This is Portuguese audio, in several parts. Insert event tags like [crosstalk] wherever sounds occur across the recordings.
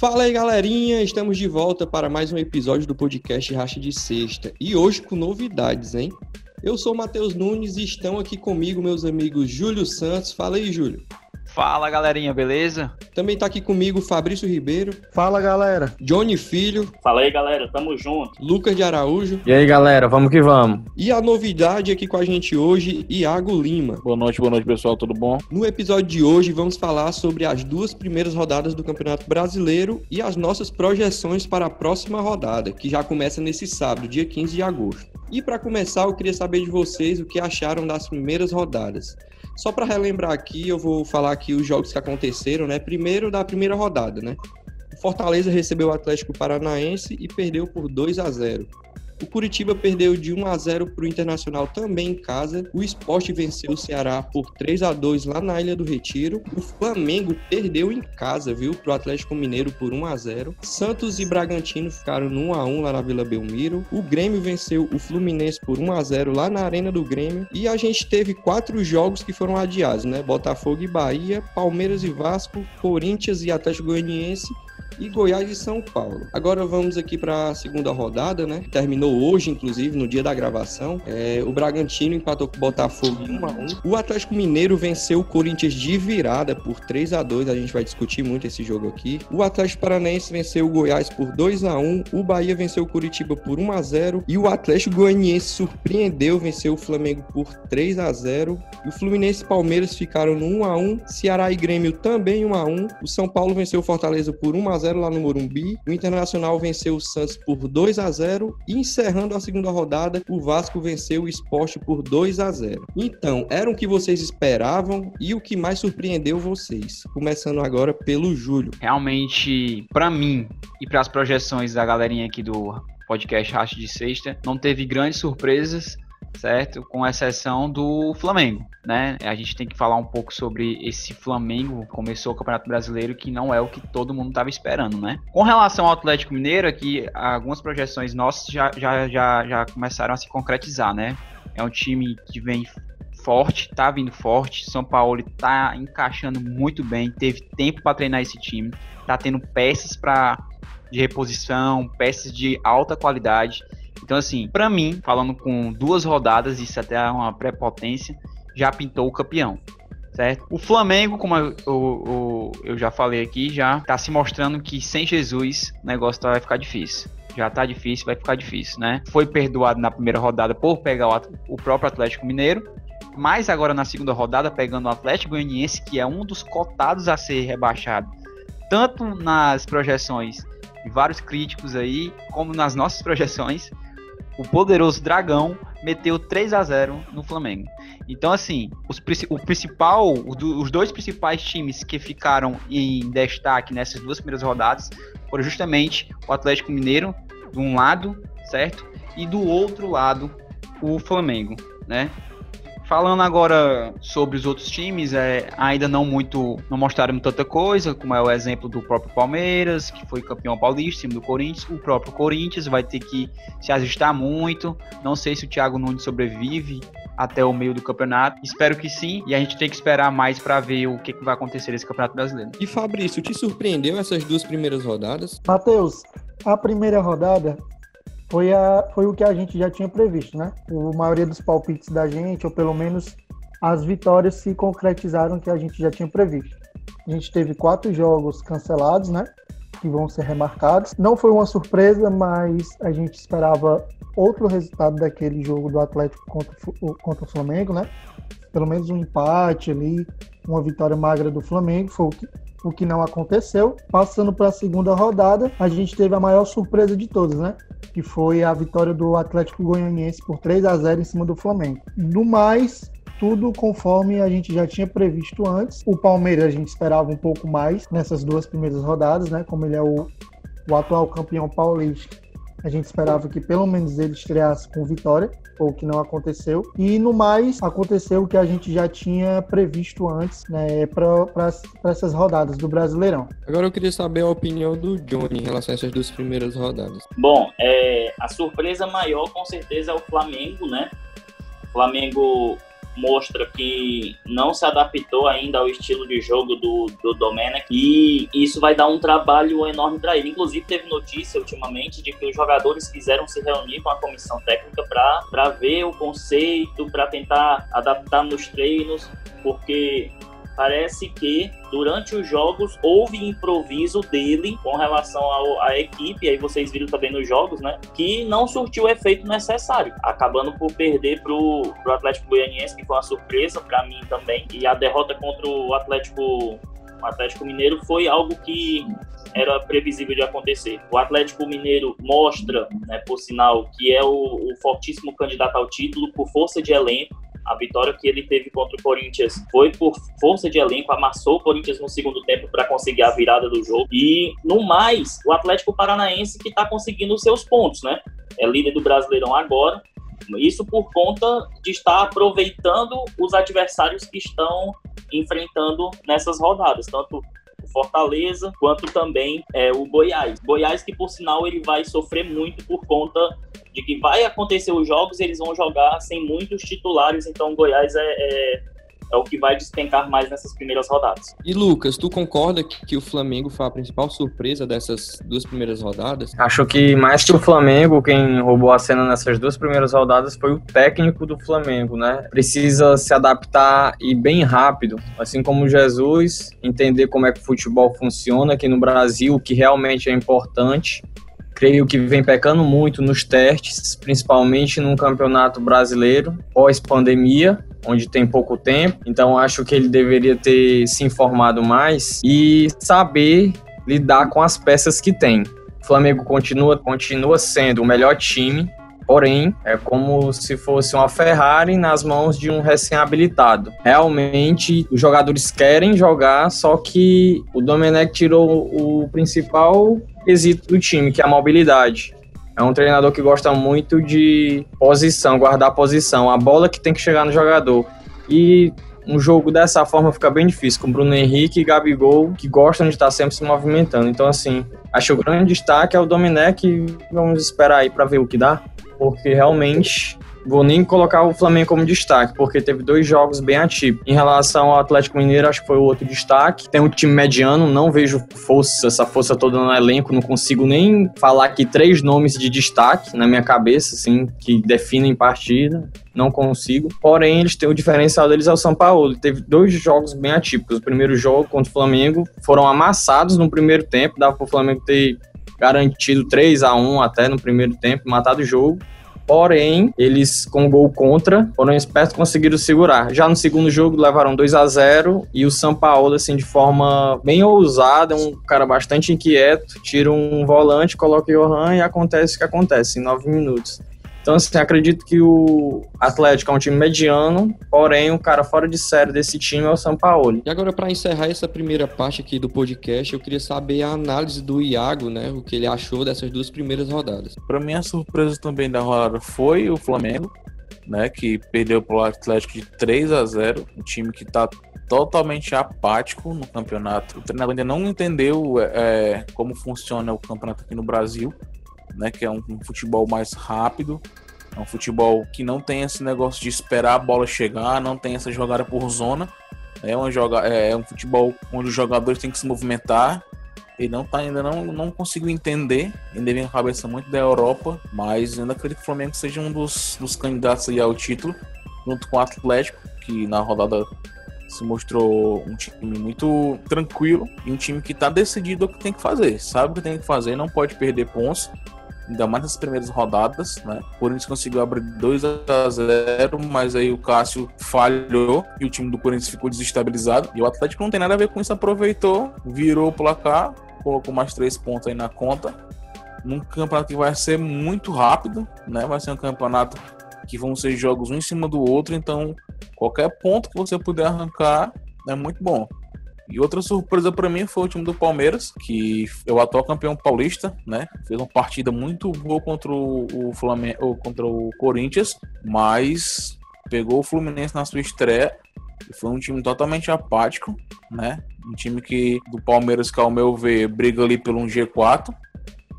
Fala aí, galerinha! Estamos de volta para mais um episódio do podcast Racha de Sexta. E hoje com novidades, hein? Eu sou o Matheus Nunes e estão aqui comigo meus amigos Júlio Santos. Fala aí, Júlio. Fala galerinha, beleza? Também tá aqui comigo Fabrício Ribeiro. Fala galera. Johnny Filho. Fala aí galera, tamo junto. Lucas de Araújo. E aí galera, vamos que vamos. E a novidade aqui com a gente hoje, Iago Lima. Boa noite, boa noite pessoal, tudo bom? No episódio de hoje vamos falar sobre as duas primeiras rodadas do Campeonato Brasileiro e as nossas projeções para a próxima rodada, que já começa nesse sábado, dia 15 de agosto. E para começar, eu queria saber de vocês o que acharam das primeiras rodadas. Só para relembrar aqui, eu vou falar aqui os jogos que aconteceram, né? Primeiro da primeira rodada, né? Fortaleza recebeu o Atlético Paranaense e perdeu por 2 a 0. O Curitiba perdeu de 1 a 0 para o Internacional também em casa. O Esporte venceu o Ceará por 3 a 2 lá na Ilha do Retiro. O Flamengo perdeu em casa, viu, para o Atlético Mineiro por 1 a 0. Santos e Bragantino ficaram no 1 a 1 lá na Vila Belmiro. O Grêmio venceu o Fluminense por 1 a 0 lá na Arena do Grêmio. E a gente teve quatro jogos que foram adiados, né? Botafogo e Bahia, Palmeiras e Vasco, Corinthians e Atlético Goianiense e Goiás e São Paulo. Agora vamos aqui para a segunda rodada, né? Terminou hoje, inclusive, no dia da gravação. É, o Bragantino empatou com o Botafogo 1 a 1. O Atlético Mineiro venceu o Corinthians de virada por 3 a 2. A gente vai discutir muito esse jogo aqui. O Atlético Paranaense venceu o Goiás por 2 a 1. O Bahia venceu o Curitiba por 1 a 0 e o Atlético Goianiense surpreendeu, venceu o Flamengo por 3 a 0. E o Fluminense e Palmeiras ficaram no 1 a 1. Ceará e Grêmio também 1 a 1. O São Paulo venceu o Fortaleza por 1 a 0 lá no Morumbi. O Internacional venceu o Santos por 2 a 0 e encerrando a segunda rodada, o Vasco venceu o Esporte por 2 a 0. Então, era o que vocês esperavam e o que mais surpreendeu vocês? Começando agora pelo Júlio. Realmente, para mim e para as projeções da galerinha aqui do podcast Racha de Sexta, não teve grandes surpresas certo? Com exceção do Flamengo, né? A gente tem que falar um pouco sobre esse Flamengo começou o Campeonato Brasileiro que não é o que todo mundo estava esperando, né? Com relação ao Atlético Mineiro, aqui algumas projeções nossas já, já, já, já começaram a se concretizar, né? É um time que vem forte, tá vindo forte. São Paulo tá encaixando muito bem, teve tempo para treinar esse time, tá tendo peças para de reposição, peças de alta qualidade. Então, assim, para mim, falando com duas rodadas, isso até é uma prepotência, já pintou o campeão. Certo? O Flamengo, como eu, eu, eu já falei aqui, já tá se mostrando que sem Jesus o negócio vai ficar difícil já tá difícil, vai ficar difícil, né? Foi perdoado na primeira rodada por pegar o, o, próprio Atlético Mineiro, mas agora na segunda rodada pegando o Atlético Goianiense, que é um dos cotados a ser rebaixado, tanto nas projeções de vários críticos aí, como nas nossas projeções, o poderoso Dragão meteu 3 a 0 no Flamengo. Então, assim, os, o principal, os dois principais times que ficaram em destaque nessas duas primeiras rodadas foram justamente o Atlético Mineiro, de um lado, certo? E do outro lado, o Flamengo, né? Falando agora sobre os outros times, é, ainda não muito, não mostraram tanta coisa, como é o exemplo do próprio Palmeiras, que foi campeão paulista, time do Corinthians. O próprio Corinthians vai ter que se ajustar muito. Não sei se o Thiago Nunes sobrevive até o meio do campeonato. Espero que sim, e a gente tem que esperar mais para ver o que, que, vai acontecer nesse campeonato brasileiro. E Fabrício, te surpreendeu essas duas primeiras rodadas? Matheus, a primeira rodada foi, a, foi o que a gente já tinha previsto, né? A maioria dos palpites da gente, ou pelo menos as vitórias se concretizaram que a gente já tinha previsto. A gente teve quatro jogos cancelados, né? Que vão ser remarcados. Não foi uma surpresa, mas a gente esperava outro resultado daquele jogo do Atlético contra, contra o Flamengo, né? Pelo menos um empate ali, uma vitória magra do Flamengo, foi o que, o que não aconteceu. Passando para a segunda rodada, a gente teve a maior surpresa de todas, né? Que foi a vitória do Atlético Goianiense por 3 a 0 em cima do Flamengo. No mais, tudo conforme a gente já tinha previsto antes. O Palmeiras a gente esperava um pouco mais nessas duas primeiras rodadas, né? Como ele é o, o atual campeão paulista a gente esperava que pelo menos ele estreasse com vitória, o que não aconteceu. E no mais, aconteceu o que a gente já tinha previsto antes, né, para essas rodadas do Brasileirão. Agora eu queria saber a opinião do Johnny em relação a essas duas primeiras rodadas. Bom, é, a surpresa maior com certeza é o Flamengo, né? O Flamengo mostra que não se adaptou ainda ao estilo de jogo do, do Domenech e isso vai dar um trabalho enorme para ele. Inclusive, teve notícia ultimamente de que os jogadores quiseram se reunir com a comissão técnica para ver o conceito, para tentar adaptar nos treinos, porque parece que durante os jogos houve improviso dele com relação à equipe, aí vocês viram também nos jogos, né? Que não surtiu o efeito necessário, acabando por perder pro, pro Atlético Goianiense, que foi uma surpresa para mim também. E a derrota contra o Atlético, o Atlético Mineiro foi algo que era previsível de acontecer. O Atlético Mineiro mostra, né, por sinal, que é o, o fortíssimo candidato ao título por força de elenco a vitória que ele teve contra o Corinthians foi por força de elenco, amassou o Corinthians no segundo tempo para conseguir a virada do jogo. E, no mais, o Atlético Paranaense que está conseguindo os seus pontos, né? É líder do Brasileirão agora. Isso por conta de estar aproveitando os adversários que estão enfrentando nessas rodadas, tanto Fortaleza quanto também é, o Goiás. Goiás que, por sinal, ele vai sofrer muito por conta de que vai acontecer os jogos, eles vão jogar sem muitos titulares, então o Goiás é, é, é, o que vai despencar mais nessas primeiras rodadas. E Lucas, tu concorda que, que, o Flamengo foi a principal surpresa dessas duas primeiras rodadas? Acho que mais que o Flamengo, quem roubou a cena nessas duas primeiras rodadas foi o técnico do Flamengo, né? Precisa se adaptar e bem rápido, assim como Jesus, entender como é que o futebol funciona aqui no Brasil, o que realmente é importante creio que vem pecando muito nos testes, principalmente no campeonato brasileiro, pós-pandemia, onde tem pouco tempo. Então acho que ele deveria ter se informado mais e saber lidar com as peças que tem. O Flamengo continua, continua sendo o melhor time, porém é como se fosse uma Ferrari nas mãos de um recém-habilitado. Realmente os jogadores querem jogar, só que o Domenech tirou o principal quesito do time, que é a mobilidade. É um treinador que gosta muito de posição, guardar posição, a bola que tem que chegar no jogador. E um jogo dessa forma fica bem difícil, com Bruno Henrique e Gabigol, que gostam de estar sempre se movimentando. Então, assim, acho que o grande destaque é o Domenech. Vamos esperar aí para ver o que dá, porque realmente Vou nem colocar o Flamengo como destaque, porque teve dois jogos bem atípicos. Em relação ao Atlético Mineiro, acho que foi o outro destaque. Tem um time mediano, não vejo força, essa força toda no elenco, não consigo nem falar aqui três nomes de destaque na minha cabeça, assim, que definem partida não consigo. Porém, eles têm o diferencial deles é o São Paulo. Teve dois jogos bem atípicos. O primeiro jogo contra o Flamengo foram amassados no primeiro tempo, dava para o Flamengo ter garantido 3 a 1 até no primeiro tempo, matado o jogo. Porém, eles com gol contra foram espertos conseguiram segurar. Já no segundo jogo levaram 2 a 0 e o São Paulo assim de forma bem ousada, um cara bastante inquieto, tira um volante, coloca o Johan e acontece o que acontece em 9 minutos. Então, assim, acredito que o Atlético é um time mediano, porém, o cara fora de série desse time é o São Paulo. E agora, para encerrar essa primeira parte aqui do podcast, eu queria saber a análise do Iago, né? O que ele achou dessas duas primeiras rodadas. Para mim, a surpresa também da rodada foi o Flamengo, né? Que perdeu para o Atlético de 3 a 0 um time que está totalmente apático no campeonato. O treinador ainda não entendeu é, como funciona o campeonato aqui no Brasil né? Que é um, um futebol mais rápido, é um futebol que não tem esse negócio de esperar a bola chegar, não tem essa jogada por zona. É, uma joga é, é um futebol onde os jogadores têm que se movimentar. Ele não tá, ainda não, não consigo entender. Ainda vem a cabeça muito da Europa, mas ainda acredito que o Flamengo seja um dos, dos candidatos ao título, junto com o Atlético, que na rodada se mostrou um time muito tranquilo e um time que está decidido o que tem que fazer, sabe o que tem que fazer, não pode perder pontos ainda mais nas primeiras rodadas, né? O Corinthians conseguiu abrir 2 a 0 mas aí o Cássio falhou e o time do Corinthians ficou desestabilizado. E o Atlético não tem nada a ver com isso, aproveitou, virou o placar, colocou mais três pontos aí na conta. Num campeonato que vai ser muito rápido, né? Vai ser um campeonato que vão ser jogos um em cima do outro, então qualquer ponto que você puder arrancar é muito bom. E outra surpresa para mim foi o time do Palmeiras, que é o atual campeão paulista, né? Fez uma partida muito boa contra o Flamengo, contra o Corinthians, mas pegou o Fluminense na sua estreia e foi um time totalmente apático, né? Um time que do Palmeiras, que ao meu ver, briga ali pelo um G4.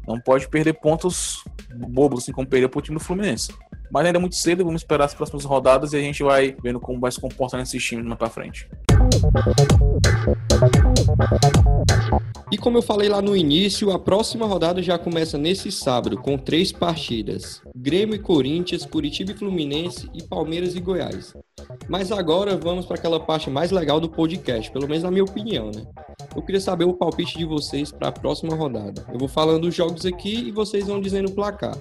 Não pode perder pontos bobos assim como perder pro time do Fluminense. Mas ainda é muito cedo, vamos esperar as próximas rodadas e a gente vai vendo como vai se comportar nesses times mais pra frente. E como eu falei lá no início, a próxima rodada já começa nesse sábado, com três partidas: Grêmio e Corinthians, Curitiba e Fluminense e Palmeiras e Goiás. Mas agora vamos para aquela parte mais legal do podcast, pelo menos na minha opinião, né? Eu queria saber o palpite de vocês para a próxima rodada. Eu vou falando os jogos aqui e vocês vão dizendo o placar.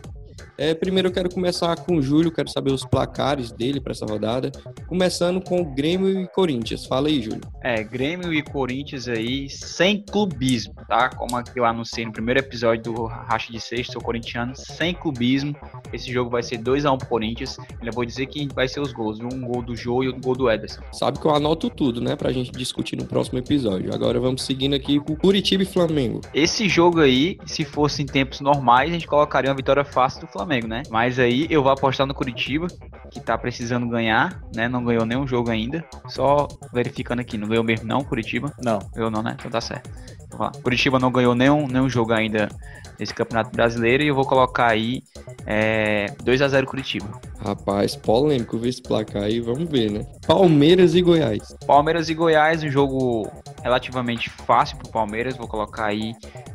É, primeiro eu quero começar com o Júlio, quero saber os placares dele para essa rodada. Começando com Grêmio e Corinthians. Fala aí, Júlio. É, Grêmio e Corinthians aí, sem clubismo, tá? Como eu anunciei no primeiro episódio do Racha de Sexto, sou corintiano, sem clubismo. Esse jogo vai ser 2x1 um pro Corinthians. Eu vou dizer que vai ser os gols, um gol do Jô e um gol do Ederson. Sabe que eu anoto tudo, né, pra gente discutir no próximo episódio. Agora vamos seguindo aqui com Curitiba e Flamengo. Esse jogo aí, se fosse em tempos normais, a gente colocaria uma vitória fácil do Flamengo. Flamengo, né? Mas aí eu vou apostar no Curitiba, que tá precisando ganhar, né? Não ganhou nenhum jogo ainda. Só verificando aqui, não ganhou mesmo não, Curitiba? Não. Ganhou não, né? Então tá certo. Curitiba não ganhou nenhum, nenhum jogo ainda nesse Campeonato Brasileiro e eu vou colocar aí é, 2x0 Curitiba. Rapaz, polêmico ver esse placar aí, vamos ver, né? Palmeiras e Goiás. Palmeiras e Goiás, um jogo relativamente fácil pro Palmeiras, vou colocar aí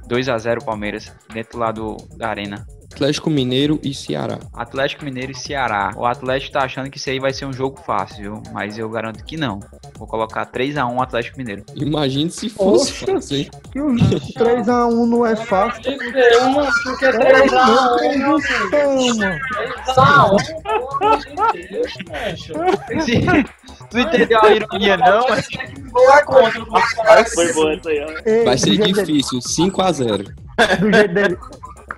2x0 Palmeiras dentro lá do, da arena. Atlético Mineiro e Ceará. Atlético Mineiro e Ceará. O Atlético tá achando que isso aí vai ser um jogo fácil, viu? mas eu garanto que não. Vou colocar 3x1 Atlético Mineiro. Imagine se fosse Poxa, fácil, hein? Que o 3x1 não é fácil. Uma, porque 3x1, Meu Deus do céu, mano. 3x1. tu entendeu a ironia, não? Foi boa essa aí, Vai ser difícil, 5 a 0 Do jeito dele.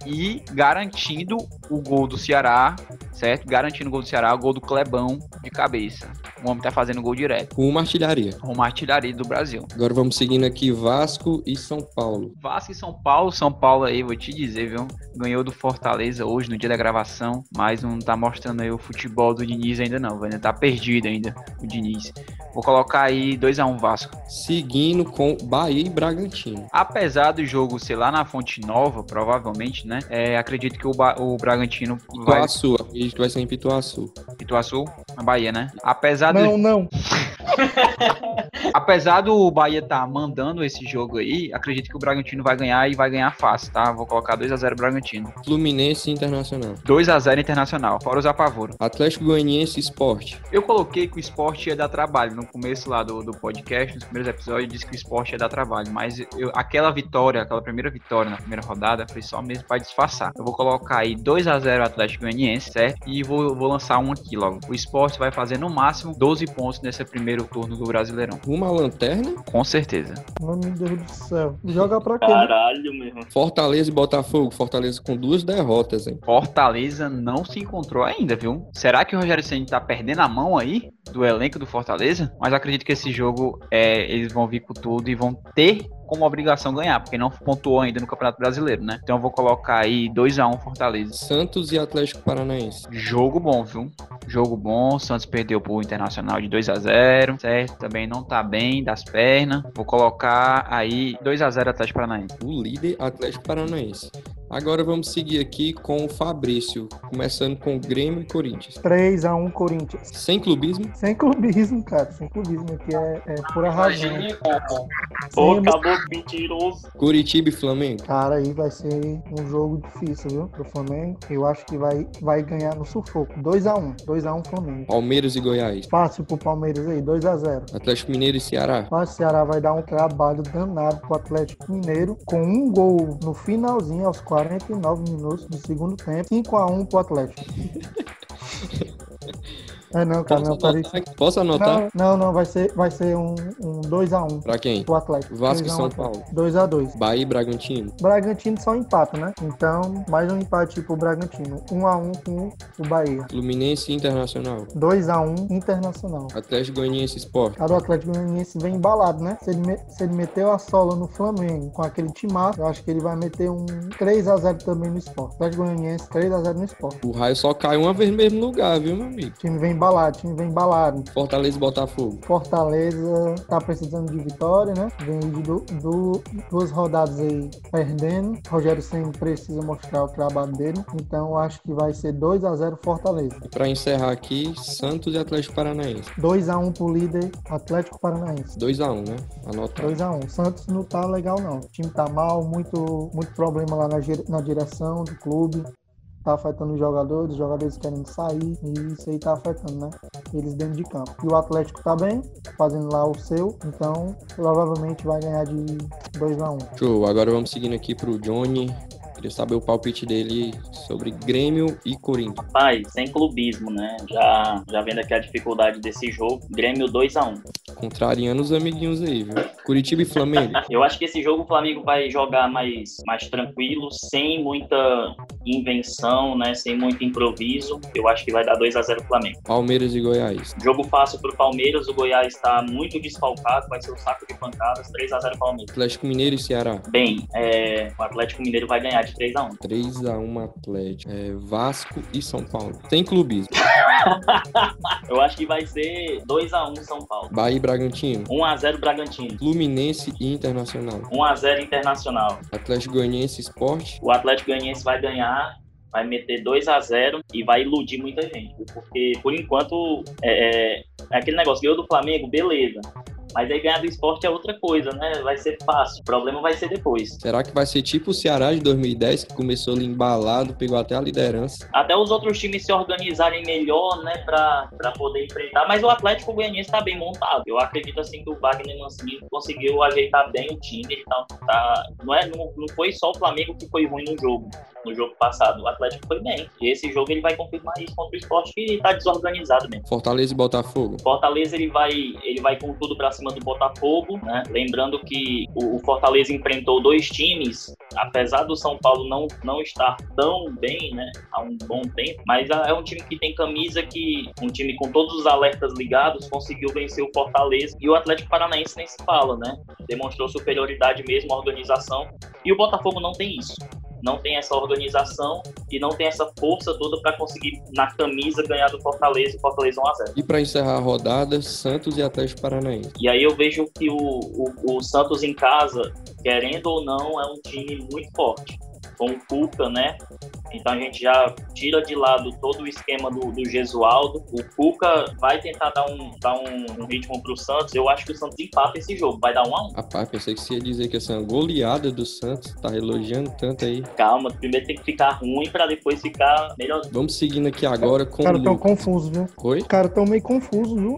E garantindo o gol do Ceará, certo? Garantindo o gol do Ceará, o gol do Clebão de cabeça. O homem tá fazendo gol direto. Com uma artilharia. Uma artilharia do Brasil. Agora vamos seguindo aqui Vasco e São Paulo. Vasco e São Paulo, São Paulo aí, vou te dizer, viu? Ganhou do Fortaleza hoje, no dia da gravação, mas não tá mostrando aí o futebol do Diniz ainda não, ainda tá perdido ainda, o Diniz. Vou colocar aí 2x1 Vasco. Seguindo com Bahia e Bragantino. Apesar do jogo ser lá na Fonte Nova, provavelmente, né? É, acredito que o, Ba- o Bragantino vai... Pituaçu, acredito que vai ser em Pituaçu. Pituaçu, na Bahia, né? Apesar do, Não, não. [laughs] apesar do Bahia tá mandando esse jogo aí, acredito que o Bragantino vai ganhar e vai ganhar fácil, tá? Vou colocar 2x0 Bragantino. Fluminense Internacional. 2x0 Internacional, fora os apavoros. Atlético Goianiense e Sport. Eu coloquei que o esporte ia dar trabalho. No começo lá do, do podcast, nos primeiros episódios, eu disse que o esporte ia dar trabalho. Mas eu- aquela vitória, aquela primeira vitória na primeira rodada, foi só mesmo para disfarçar. Eu vou colocar aí 2x0 Atlético Goianiense, certo? E vou, vou lançar um aqui logo. O esporte vai fazer no máximo 12 pontos nesse primeiro turno do Brasileirão. Uma lanterna. Com certeza. Meu Deus do céu. Joga pra quê? né? Caralho, meu irmão. Fortaleza e Botafogo. Fortaleza com duas derrotas, hein? Fortaleza não se encontrou ainda, viu? Será que o Rogério Ceni tá perdendo a mão aí do elenco do Fortaleza? Mas acredito que esse jogo é, eles vão vir com tudo e vão ter como obrigação ganhar, porque não pontuou ainda no Campeonato Brasileiro, né? Então eu vou colocar aí 2 a 1 Fortaleza. Santos e Atlético Paranaense. Jogo bom, viu? Jogo bom. Santos perdeu pro Internacional de 2 a 0 certo? Também não tá bem das pernas. Vou colocar aí 2 a 0 Atlético Paranaense. O líder Atlético Paranaense. Agora vamos seguir aqui com o Fabrício, começando com Grêmio e Corinthians. 3x1 Corinthians. Sem clubismo, Sem clubismo, cara. Sem clubismo aqui é, é pura razão. Pô, Sim, acabou mentiroso. Curitiba e Flamengo. Cara, aí vai ser um jogo difícil, viu? Pro Flamengo. Eu acho que vai, vai ganhar no sufoco. 2x1. 2x1 Flamengo. Palmeiras e Goiás. Fácil pro Palmeiras aí, 2x0. Atlético Mineiro e Ceará. Mas o Ceará vai dar um trabalho danado pro Atlético Mineiro, com um gol no finalzinho, aos 49 minutos do segundo tempo, 5x1 pro Atlético. [laughs] É não, cara, Posso não, anotar? Posso anotar? Não, não, não, vai ser, vai ser um, um 2x1 Pra quem? pro Atlético. Vasco e 2 a 1 São. Paulo. 2x2. Bahia e Bragantino. Bragantino só empata, né? Então, mais um empate pro Bragantino. 1x1 com o Bahia. Fluminense e Internacional. 2x1 Internacional. Atlético Goianiense Sport. Cara, o Atlético Goianiense vem embalado, né? Se ele, me- se ele meteu a sola no Flamengo com aquele timaço, eu acho que ele vai meter um 3x0 também no esporte. Atlético Goianiense 3x0 no esporte. O raio só cai uma vez no mesmo lugar, viu, meu amigo? O time vem embalado, o time vem embalado. Fortaleza e Botafogo. Fortaleza tá precisando de vitória, né? Vem de du- du- duas rodadas aí perdendo. Rogério Senna precisa mostrar o trabalho dele. Então acho que vai ser 2 a 0 Fortaleza. E pra encerrar aqui, Santos e Atlético Paranaense. 2 a 1 pro líder Atlético Paranaense. 2x1, né? Anota. 2 a 1 Santos não tá legal, não. O time tá mal, muito, muito problema lá na, na direção do clube. Tá afetando os jogadores, os jogadores querendo sair, e isso aí tá afetando, né? Eles dentro de campo. E o Atlético tá bem, fazendo lá o seu, então provavelmente vai ganhar de 2 a 1 Show, agora vamos seguindo aqui pro Johnny. Queria saber o palpite dele sobre Grêmio e Corinthians. Rapaz, sem clubismo, né? Já, já vendo aqui a dificuldade desse jogo. Grêmio 2x1. Contrariando os amiguinhos aí, viu? Curitiba e Flamengo. [laughs] Eu acho que esse jogo o Flamengo vai jogar mais, mais tranquilo, sem muita invenção, né? Sem muito improviso. Eu acho que vai dar 2x0 Flamengo. Palmeiras e Goiás. Jogo fácil pro Palmeiras, o Goiás está muito desfalcado, vai ser um saco de pancadas, 3x0 Palmeiras. Atlético Mineiro e Ceará. Bem, é, o Atlético Mineiro vai ganhar de 3x1. 3x1 Atlético. É, Vasco e São Paulo. Sem clubismo. [laughs] Eu acho que vai ser 2x1 São Paulo. Bahia e Bragantino. 1x0 Bragantino. Fluminense e Internacional. 1x0 Internacional. Atlético Goianiense Esporte. O Atlético Goianiense vai ganhar, vai meter 2 a 0 e vai iludir muita gente. Porque, por enquanto, é, é- é aquele negócio, ganhou do Flamengo, beleza. Mas aí ganhar do esporte é outra coisa, né? Vai ser fácil. O problema vai ser depois. Será que vai ser tipo o Ceará de 2010, que começou ali embalado, pegou até a liderança? Até os outros times se organizarem melhor, né? Pra, pra poder enfrentar. Mas o Atlético Goianiense tá bem montado. Eu acredito, assim, que o Wagner Mancini conseguiu ajeitar bem o time. Ele tá, tá- não, é, não, não foi só o Flamengo que foi ruim no jogo. No jogo passado. O Atlético foi bem. E esse jogo ele vai confirmar isso contra o esporte que tá desorganizado mesmo. Fortaleza e Botafogo. Fortaleza ele vai, ele vai com tudo pra cima do Botafogo, né? Lembrando que o, Fortaleza enfrentou dois times, apesar do São Paulo não, não estar tão bem, né? Há um bom tempo, mas é um time que tem camisa que um time com todos os alertas ligados conseguiu vencer o Fortaleza e o Atlético Paranaense nem se fala, né? Demonstrou superioridade mesmo, organização e o Botafogo não tem isso. Não tem essa organização e não tem essa força toda pra conseguir na camisa ganhar do Fortaleza e Fortaleza 1x0. E para encerrar a rodada, Santos e Atlético Paranaense. E aí eu vejo que o, o, o Santos em casa, querendo ou não, é um time muito forte. Com o Cuca, né? Então a gente já tira de lado todo o esquema do, do Gesualdo. O Cuca vai tentar dar um, dar um, um ritmo pro Santos. Eu acho que o Santos empata esse jogo. Vai dar um a um. Rapaz, pensei que você ia dizer que essa uma goleada do Santos. Tá elogiando tanto aí. Calma, primeiro tem que ficar ruim pra depois ficar melhor. Vamos seguindo aqui agora com Os caras o tão Lucas. confusos, viu? Oi? Os caras tão meio confusos, viu?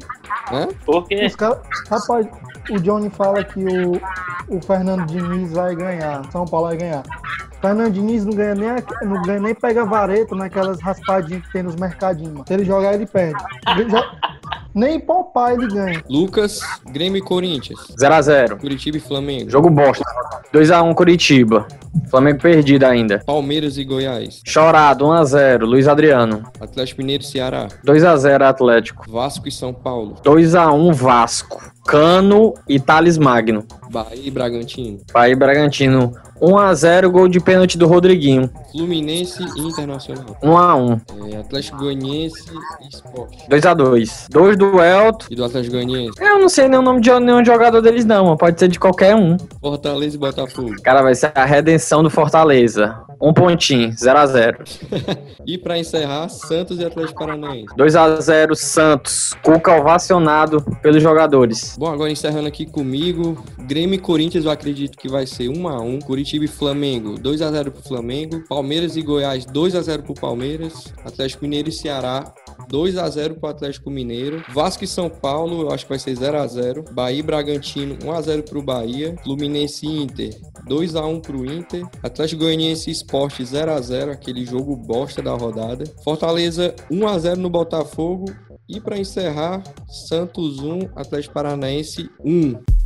Hã? Porque Os caras. Rapaz, o Johnny fala que o, o Fernando Diniz vai ganhar. São Paulo vai ganhar. Fernando Diniz não ganha nem, não ganha nem pega vareto naquelas raspadinhas que tem nos mercadinhos. Se ele jogar, ele perde. Ele nem poupar ele ganha. Lucas, Grêmio e Corinthians. 0x0. Curitiba e Flamengo. Jogo bosta. 2x1 Curitiba. Flamengo perdido ainda. Palmeiras e Goiás. Chorado, 1x0. Luiz Adriano. Atlético Mineiro e Ceará. 2x0 Atlético. Vasco e São Paulo. 2x1 Vasco. Cano e Thales Magno. Bahia e Bragantino. Bahia e Bragantino. 1x0 gol de pênalti do Rodriguinho. Fluminense e Internacional. 1x1. É, Atlético Goianiense e Sport. 2x2. 2 do Elton. E do Atlético Goianiense. Eu não sei nem o nome de nenhum jogador deles, não. mas Pode ser de qualquer um. Fortaleza e Botafogo. Cara, vai ser a redenção do Fortaleza. Um pontinho, 0x0. [laughs] E pra encerrar, Santos e Atlético Paranaense. 2x0 Santos. Cuca ovacionado pelos jogadores. Bom, agora encerrando aqui comigo, Grêmio e Corinthians eu acredito que vai ser 1 a 1 Curitiba e Flamengo, 2 a 0 pro Flamengo. Palmeiras e Goiás, 2 a 0 pro Palmeiras. Atlético Mineiro e Ceará, 2 a 0 pro Atlético Mineiro. Vasco e São Paulo, eu acho que vai ser 0 a 0 Bahia e Bragantino, 1 a 0 pro Bahia. Fluminense e Inter, 2 a 1 pro Inter. Atlético Goianiense e Sport, 0 a 0 aquele jogo bosta da rodada. Fortaleza, 1 a 0 no Botafogo. E para encerrar, Santos 1, Atlético Paranaense 1.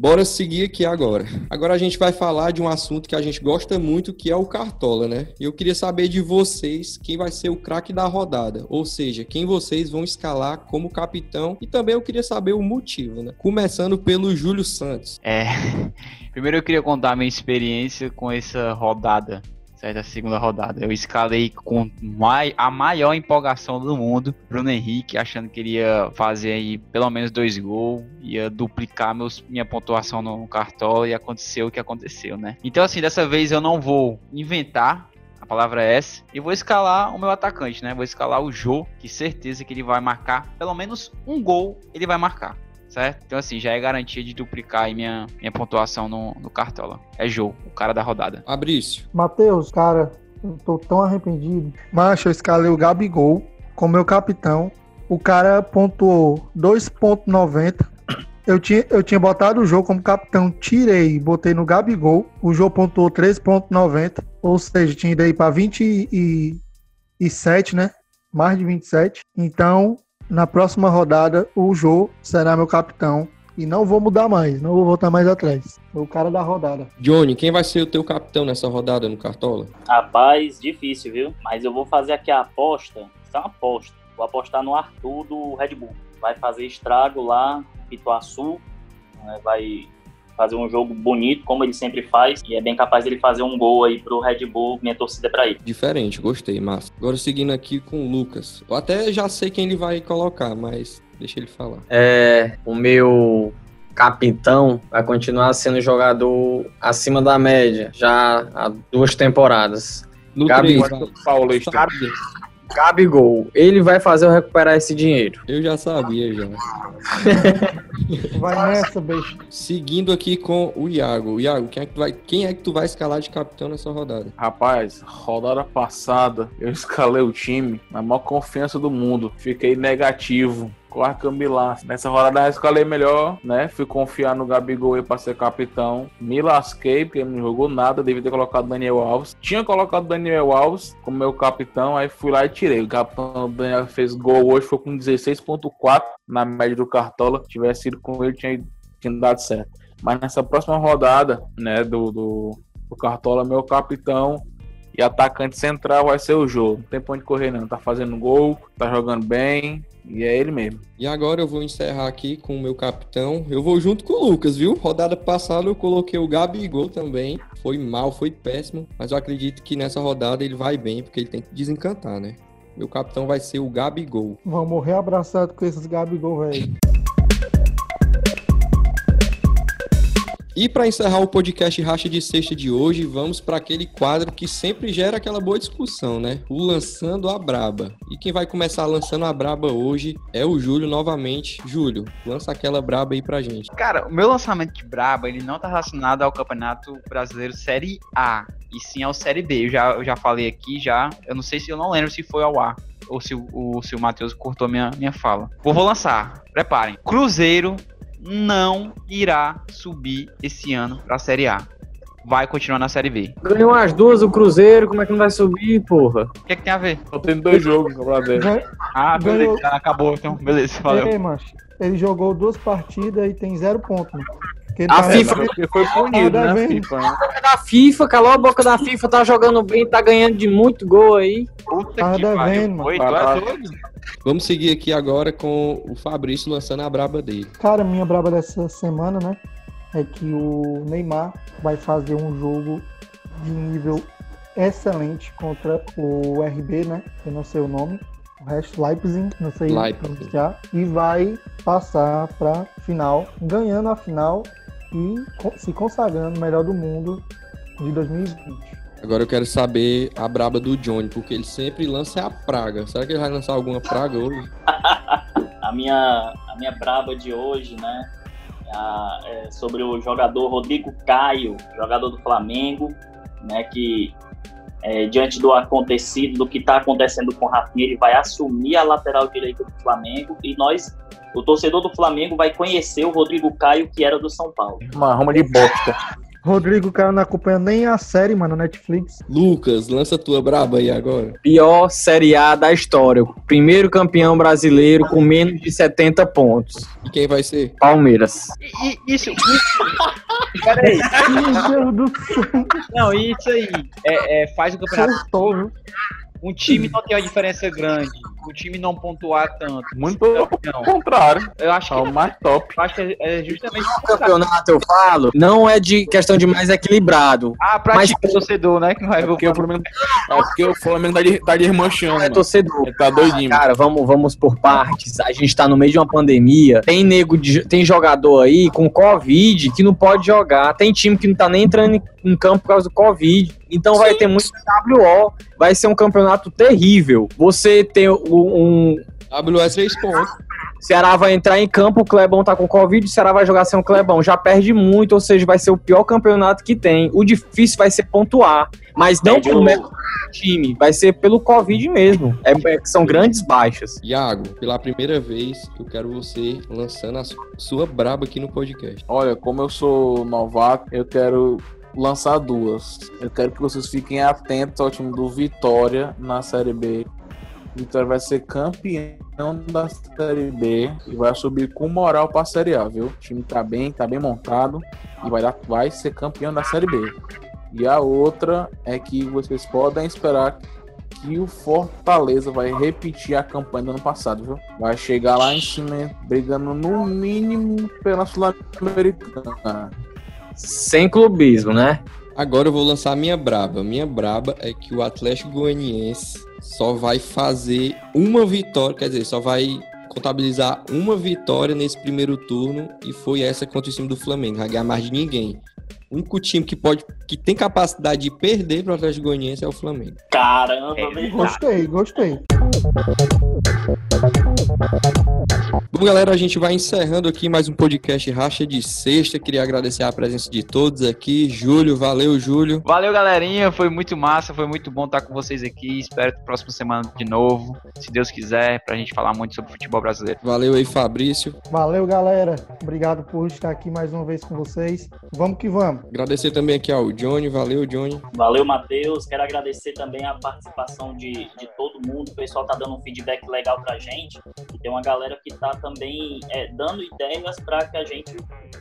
Bora seguir aqui agora. Agora a gente vai falar de um assunto que a gente gosta muito, que é o Cartola, né? Eu queria saber de vocês quem vai ser o craque da rodada, ou seja, quem vocês vão escalar como capitão e também eu queria saber o motivo, né? Começando pelo Júlio Santos. É. [laughs] Primeiro eu queria contar a minha experiência com essa rodada certo? A segunda rodada. Eu escalei com mai, a maior empolgação do mundo, Bruno Henrique, achando que ele ia fazer aí pelo menos dois gols, ia duplicar meus, minha pontuação no cartola e aconteceu o que aconteceu, né? Então, assim, dessa vez eu não vou inventar. A palavra é essa. E vou escalar o meu atacante, né? Vou escalar o Jô, que certeza que ele vai marcar pelo menos um gol. Ele vai marcar certo? Então, assim, já é garantia de duplicar aí minha, minha pontuação no, no Cartola. É Jô, o cara da rodada. Fabrício. Matheus, cara, eu tô tão arrependido. Mas eu escalei o Gabigol como meu capitão. O cara pontuou 2.90. Eu tinha, eu tinha botado o jogo como capitão, tirei, botei no Gabigol. O jogo pontuou 3.90, ou seja, tinha ido aí para 27, né? Mais de 27. Então, na próxima rodada, o Jô será meu capitão. E não vou mudar mais, não vou voltar mais atrás. O cara da rodada. Johnny, quem vai ser o teu capitão nessa rodada no Cartola? Rapaz, difícil, viu? Mas eu vou fazer aqui a aposta. Isso é uma aposta. Vou apostar no Arthur do Red Bull. Vai fazer estrago lá, Pituaçu. Né? Vai fazer um jogo bonito, como ele sempre faz, e é bem capaz ele fazer um gol aí pro Red Bull, minha torcida é pra ele. Diferente, gostei, massa. Agora seguindo aqui com o Lucas. Eu até já sei quem ele vai colocar, mas deixa ele falar. É, o meu capitão vai continuar sendo jogador acima da média, já há duas temporadas. No Gabi, três, Paulista. sabia. Gabigol, ele vai fazer eu recuperar esse dinheiro. Eu já sabia, já. Vai nessa, beijo. Seguindo aqui com o Iago. Iago, quem é que tu vai, quem é que tu vai escalar de capitão nessa rodada? Rapaz, rodada passada eu escalei o time na maior confiança do mundo. Fiquei negativo. Com Arcambilá. Nessa rodada eu escalei melhor, né? Fui confiar no Gabigol pra ser capitão. Me lasquei, porque não jogou nada. Devia ter colocado Daniel Alves. Tinha colocado Daniel Alves como meu capitão, aí fui lá e tirei. O capitão Daniel fez gol hoje, foi com 16,4 na média do Cartola. Se tivesse ido com ele, tinha, tinha dado certo. Mas nessa próxima rodada, né, do, do, do Cartola, meu capitão e atacante central vai ser o jogo. Não tem pra onde correr, não. Tá fazendo gol, tá jogando bem. E é ele mesmo. E agora eu vou encerrar aqui com o meu capitão. Eu vou junto com o Lucas, viu? Rodada passada eu coloquei o Gabigol também. Foi mal, foi péssimo. Mas eu acredito que nessa rodada ele vai bem, porque ele tem que desencantar, né? Meu capitão vai ser o Gabigol. Vão morrer abraçado com esses Gabigol, velho. E para encerrar o podcast Racha de Sexta de hoje, vamos para aquele quadro que sempre gera aquela boa discussão, né? O Lançando a Braba. E quem vai começar lançando a Braba hoje é o Júlio novamente. Júlio, lança aquela Braba aí pra gente. Cara, o meu lançamento de Braba, ele não tá relacionado ao Campeonato Brasileiro Série A, e sim ao Série B. Eu já, eu já falei aqui, já. Eu não sei se eu não lembro se foi ao A. Ou se o, se o Matheus cortou minha, minha fala. Vou, vou lançar. Preparem. Cruzeiro não irá subir esse ano pra Série A. Vai continuar na Série B. Ganhou as duas o Cruzeiro, como é que não vai subir, porra? O que, é que tem a ver? Só tem dois jogos Brasileiro. Gan- Ah, beleza. Ganhou. Acabou então. Beleza, valeu. Ei, macho, ele jogou duas partidas e tem zero ponto, ele A tá- FIFA- foi punido, Tá né, devendo. FIFA, né? Da FIFA, calou a boca da FIFA, tá jogando bem, tá ganhando de muito gol aí. Puta Tá que pariu. é? Vamos seguir aqui agora com o Fabrício lançando a Braba dele. Cara, minha braba dessa semana, né? É que o Neymar vai fazer um jogo de nível excelente contra o RB, né? Eu não sei o nome. O resto, Leipzig, não sei Leipzig. pronunciar. E vai passar pra final, ganhando a final e se consagrando melhor do mundo de 2020. Agora eu quero saber a Braba do Johnny, porque ele sempre lança a praga. Será que ele vai lançar alguma praga hoje? [laughs] A minha, a minha braba de hoje, né? a- é sobre o jogador Rodrigo Caio, jogador do Flamengo, né? Que é, diante do acontecido, do que está acontecendo com o Rafinha, ele vai assumir a lateral direita do Flamengo e nós, o torcedor do Flamengo, vai conhecer o Rodrigo Caio, que era do São Paulo. Uma Roma de bosta. Rodrigo, cara, não acompanha nem a série, mano, Netflix. Lucas, lança tua braba aí agora. Pior Série A da história. Primeiro campeão brasileiro com menos de 70 pontos. E quem vai ser? Palmeiras. E- isso, isso. [laughs] Peraí. Meu Deus do céu, Não, isso aí. É, é, faz o campeonato. surtou, viu? Um time não tem uma diferença grande. O time não pontuar tanto. Muito pelo Não, contrário. eu acho É que, o mais top. eu acho que é justamente O campeonato, eu falo, não é de questão de mais equilibrado. Ah, pra Mas- ti, torcedor, né? Que vai É o porque o Flamengo, é porque o Flamengo tá de, tá de irmanchando, É torcedor. Ele tá doidinho. Cara, vamos, vamos por partes. A gente tá no meio de uma pandemia. Tem nego de- tem jogador aí com Covid que não pode jogar. Tem time que não tá nem entrando em, em campo por causa do Covid. Então vai ter muito WO. Vai ser um campeonato terrível. Você tem um. WS 3 pontos. Ceará vai entrar em campo, o Clebão tá com Covid, o Ceará vai jogar sem o Clebão. Já perde muito, ou seja, vai ser o pior campeonato que tem. O difícil vai ser pontuar. Mas não Perde por o- mérito do time, vai ser pelo Covid mesmo. É, é que são grandes baixas. Iago, pela primeira vez, eu quero você lançando a su- sua braba aqui no podcast. Olha, como eu sou novato, eu quero lançar duas. Eu quero que vocês fiquem atentos ao time do Vitória na Série B. Vitória vai ser campeão da Série B e vai subir com moral pra Série A, viu? O time tá bem, tá bem montado e vai, dar, vai ser campeão da Série B. E a outra é que vocês podem esperar que o Fortaleza vai repetir a campanha do ano passado, viu? Vai chegar lá em cima, brigando no mínimo pela Sul-Americana. Sem clubismo, né? Agora eu vou lançar a minha braba. Minha braba é que o Atlético Goianiense só vai fazer uma vitória, quer dizer, só vai contabilizar uma vitória nesse primeiro turno e foi essa contra o time do Flamengo, vai ganhar mais de ninguém. O único time que pode que tem capacidade de perder para o Atlético Goianiense é o Flamengo. Caramba, É. Gostei, gostei. Bom, galera, a gente vai encerrando aqui mais um podcast Racha de Sexta. Queria agradecer a presença de todos aqui. Júlio, valeu, Júlio. Valeu, galerinha. Foi muito massa, foi muito bom estar com vocês aqui. Espero que próxima semana de novo, se Deus quiser, pra gente falar muito sobre futebol brasileiro. Valeu aí, Fabrício. Valeu, galera. Obrigado por estar aqui mais uma vez com vocês. Vamos que vamos. Agradecer também aqui ao Johnny. Valeu, Johnny. Valeu, Matheus. Quero agradecer também a participação de, de todo mundo. O pessoal tá dando um feedback legal pra gente. E tem uma galera que tá também é, dando ideias para que a gente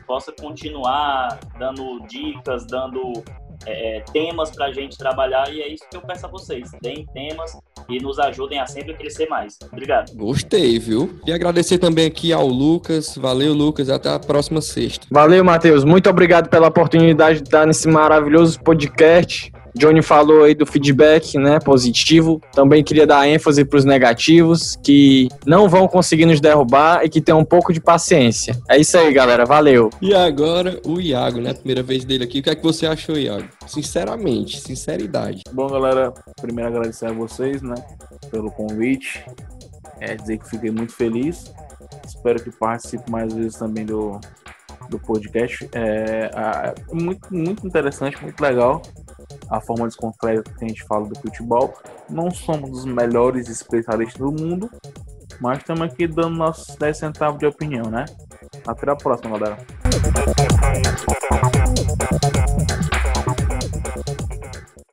possa continuar dando dicas, dando é, é, temas pra gente trabalhar. E é isso que eu peço a vocês. Deem temas e nos ajudem a sempre crescer mais. Obrigado. Gostei, viu? E agradecer também aqui ao Lucas. Valeu, Lucas. Até a próxima sexta. Valeu, Matheus. Muito obrigado pela oportunidade de estar nesse maravilhoso podcast. Johnny falou aí do feedback, né, positivo. Também queria dar ênfase para os negativos, que não vão conseguir nos derrubar e que tenham um pouco de paciência. É isso aí, galera. Valeu. E agora, o Iago, né? Primeira vez dele aqui. O que é que você achou, Iago? Sinceramente, sinceridade. Bom, galera, primeiro agradecer a vocês, né, pelo convite. É dizer que fiquei muito feliz. Espero que participe mais vezes também do, do podcast. É, a- muito, muito interessante, muito legal a forma descontraída que a gente fala do futebol. Não somos os melhores especialistas do mundo, mas estamos aqui dando nossos 10 centavos de opinião, né? Até a próxima, galera.